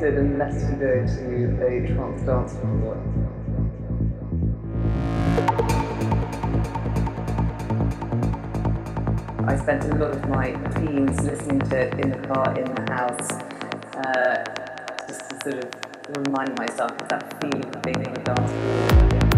unless you go to a trance dance floor. I spent a lot of my teens listening to it in the car, in the house, uh, just to sort of remind myself of that feeling of being on a dance floor.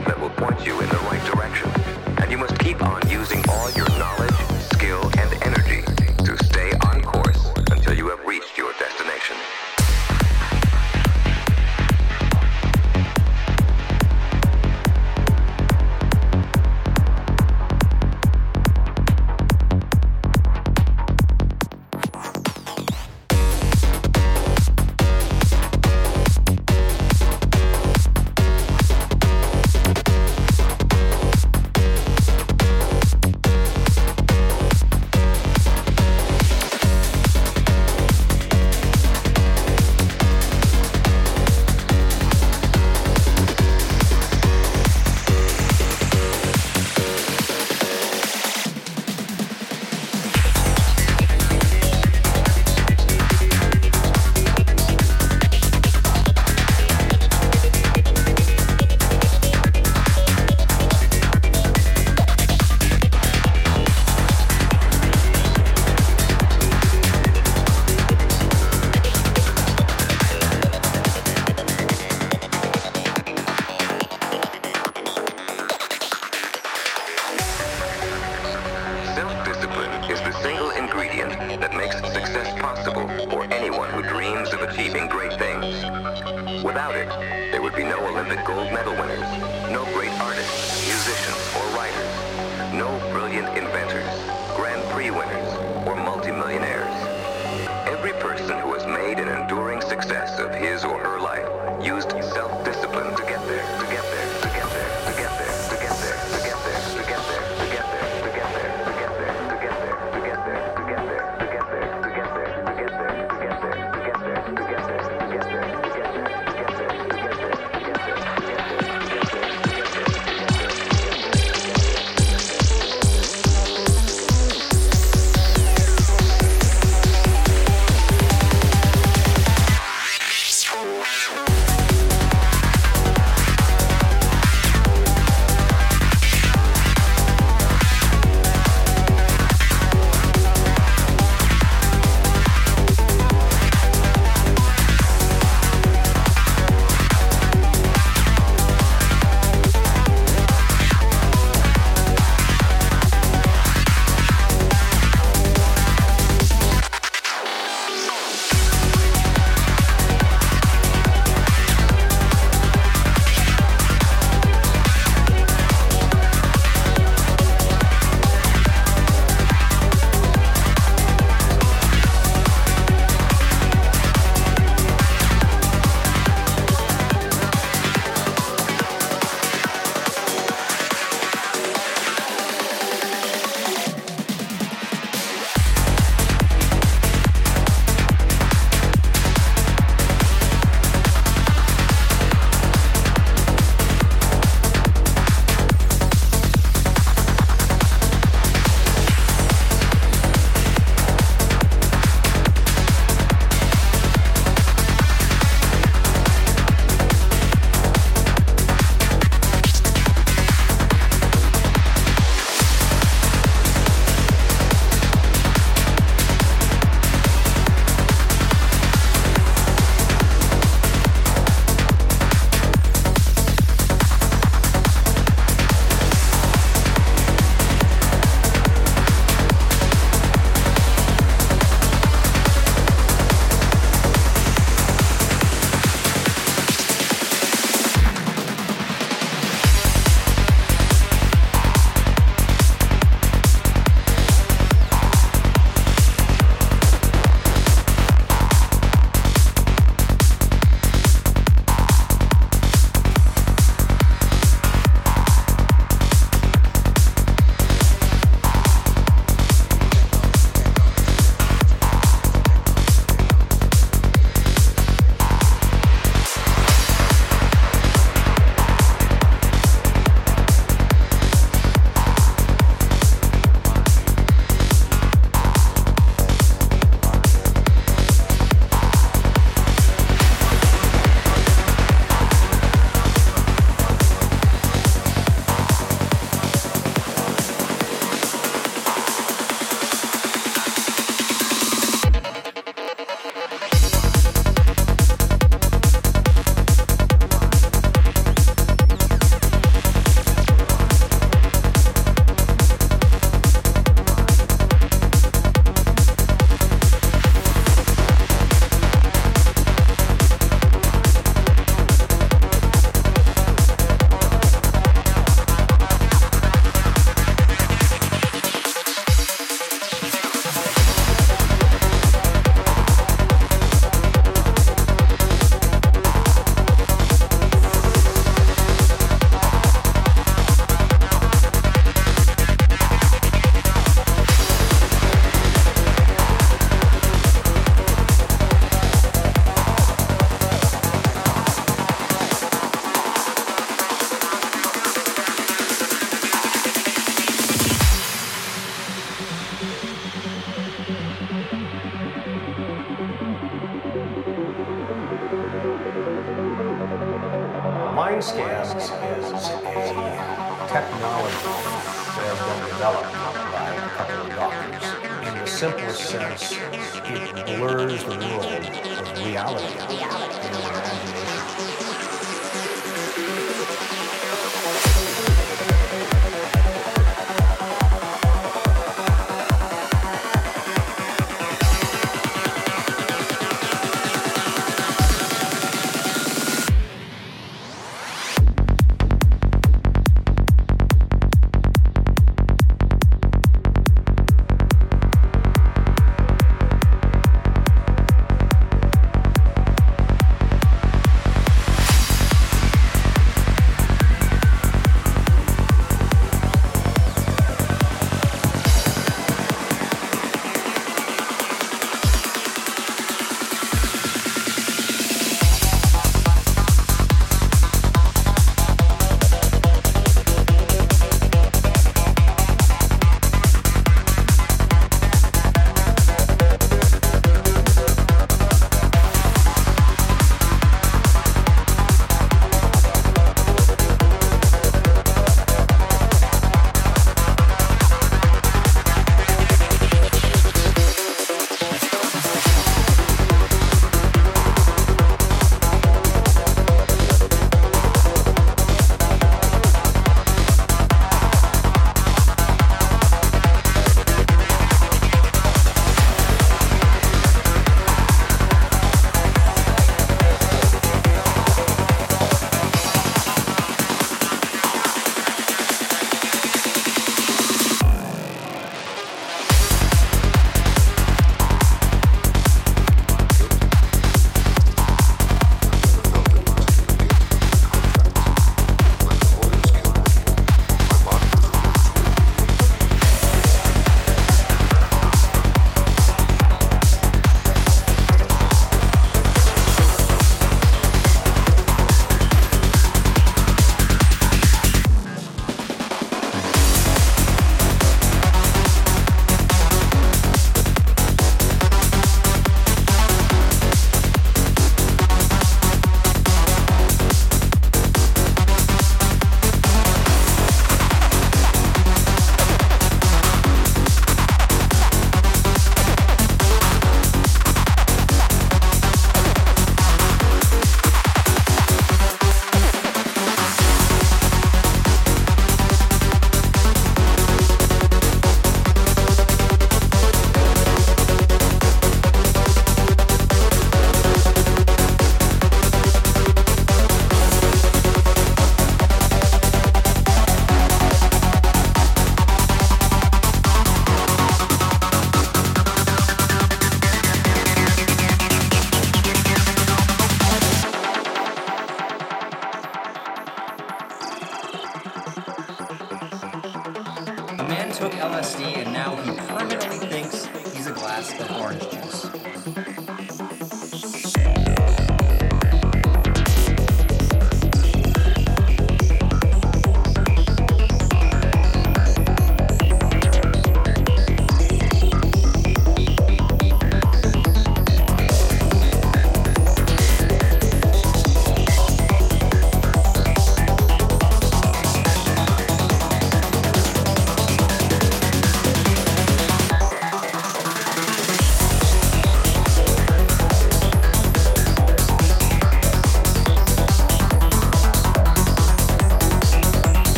that will point you in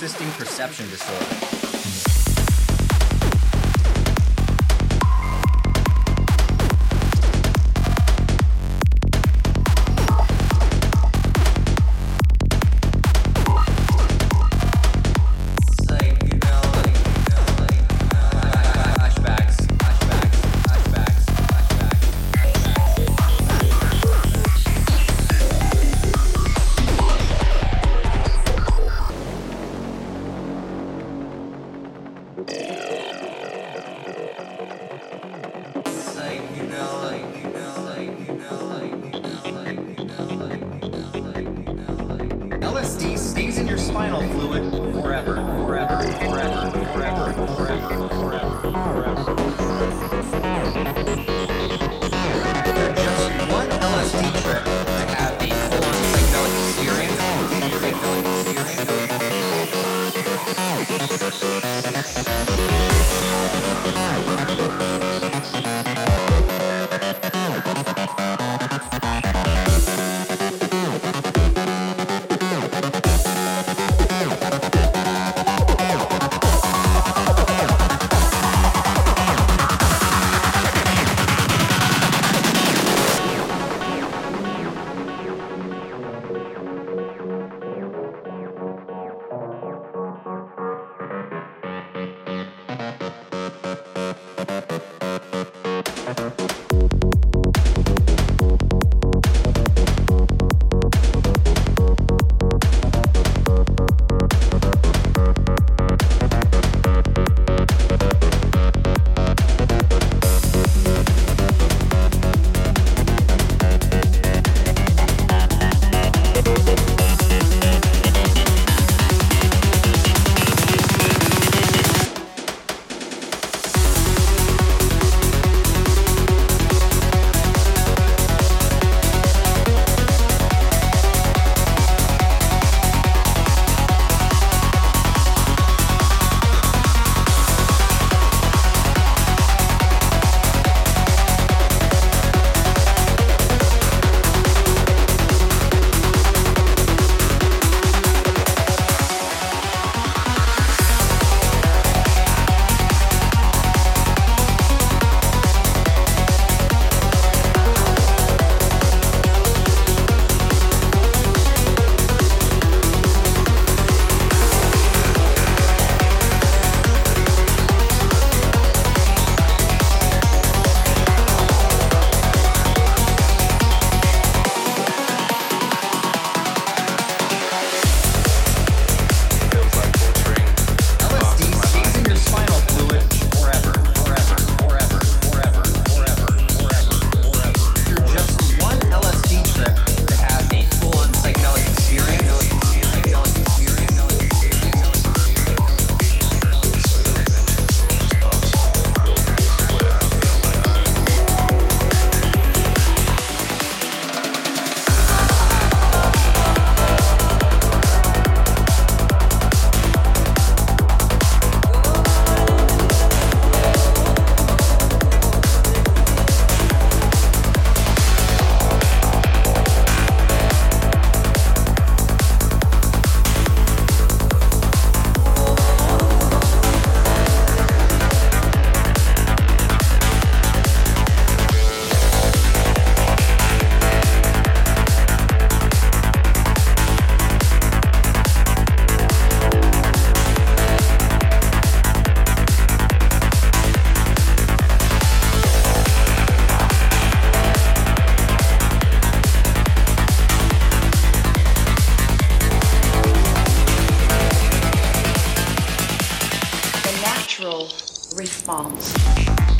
persisting perception disorder. response.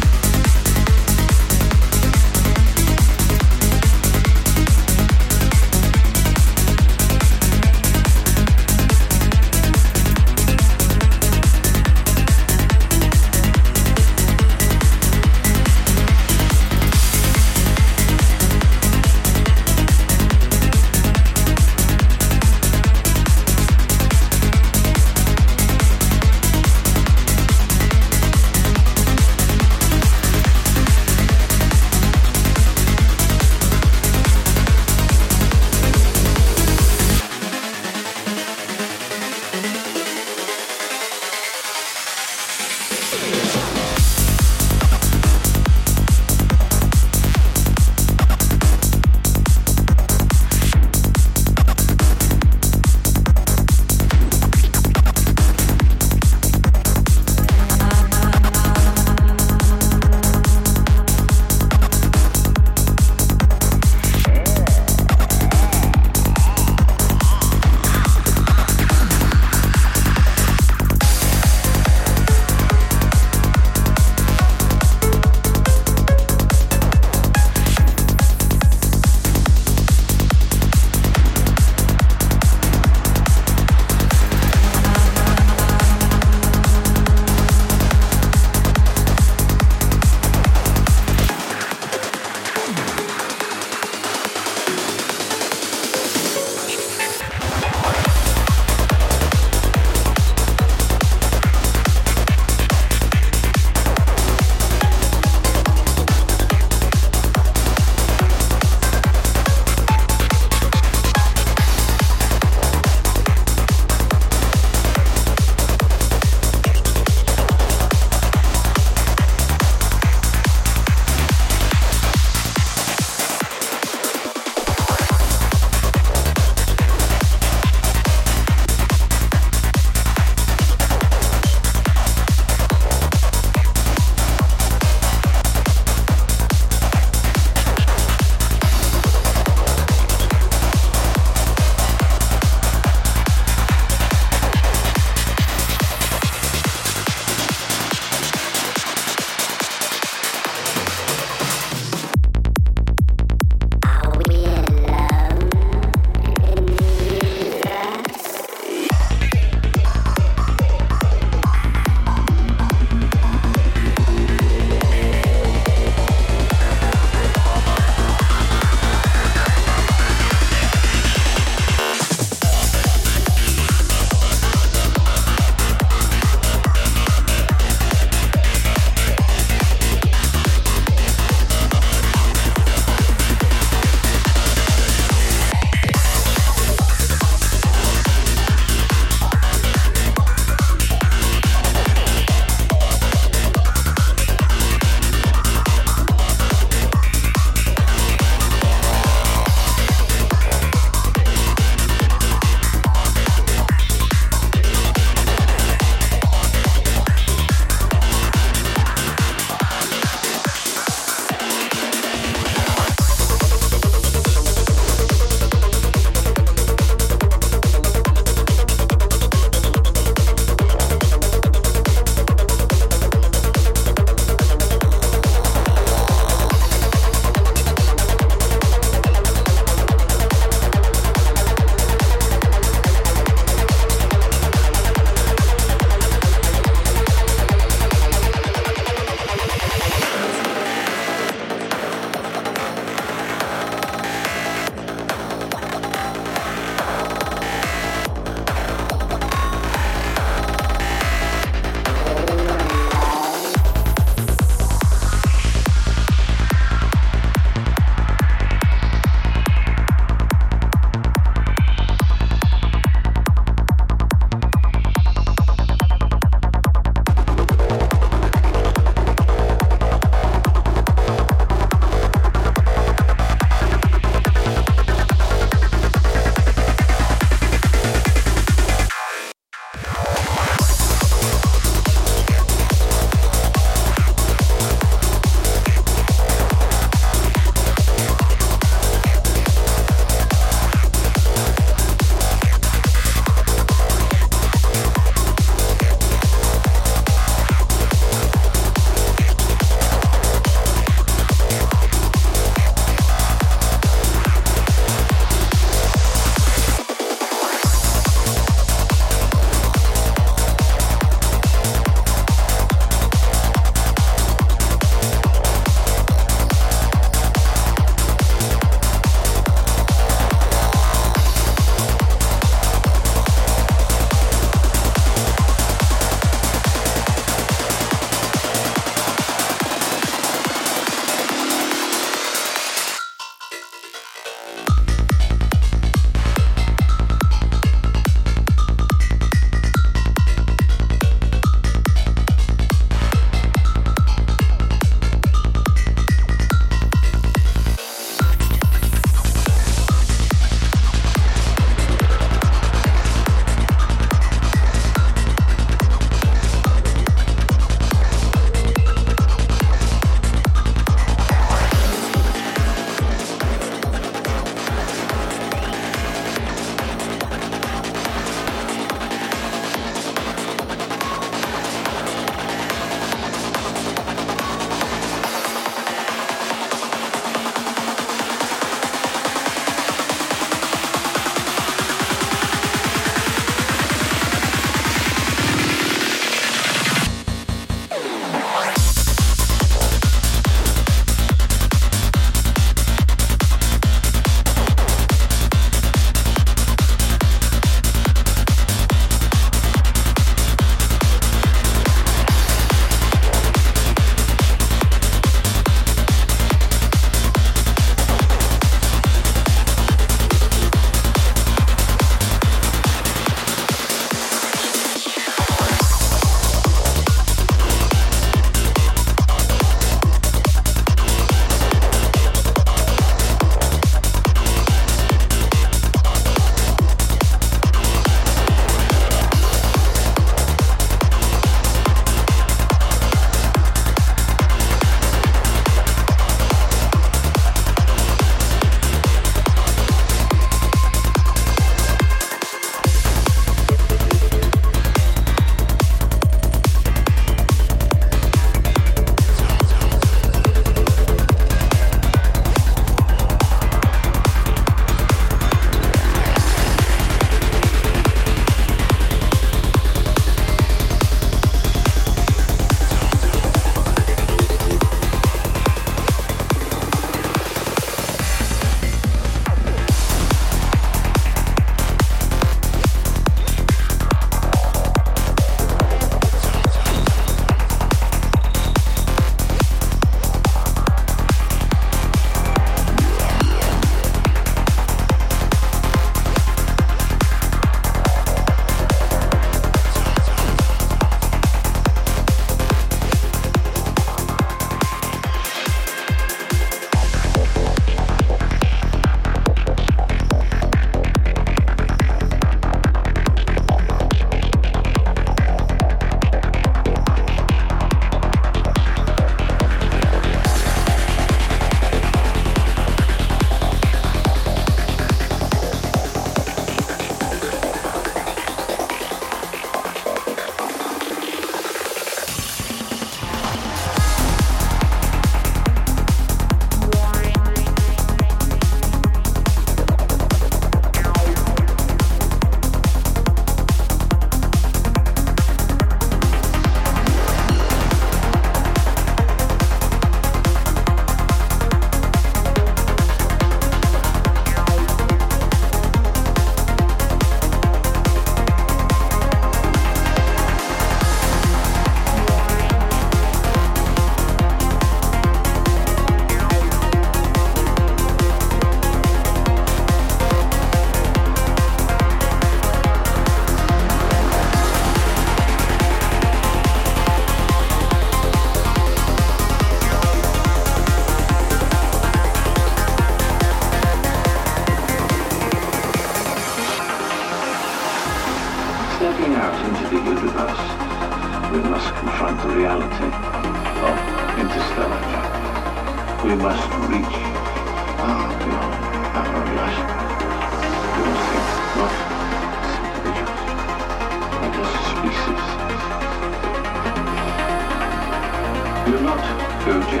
Do not go gentle into that goodbye.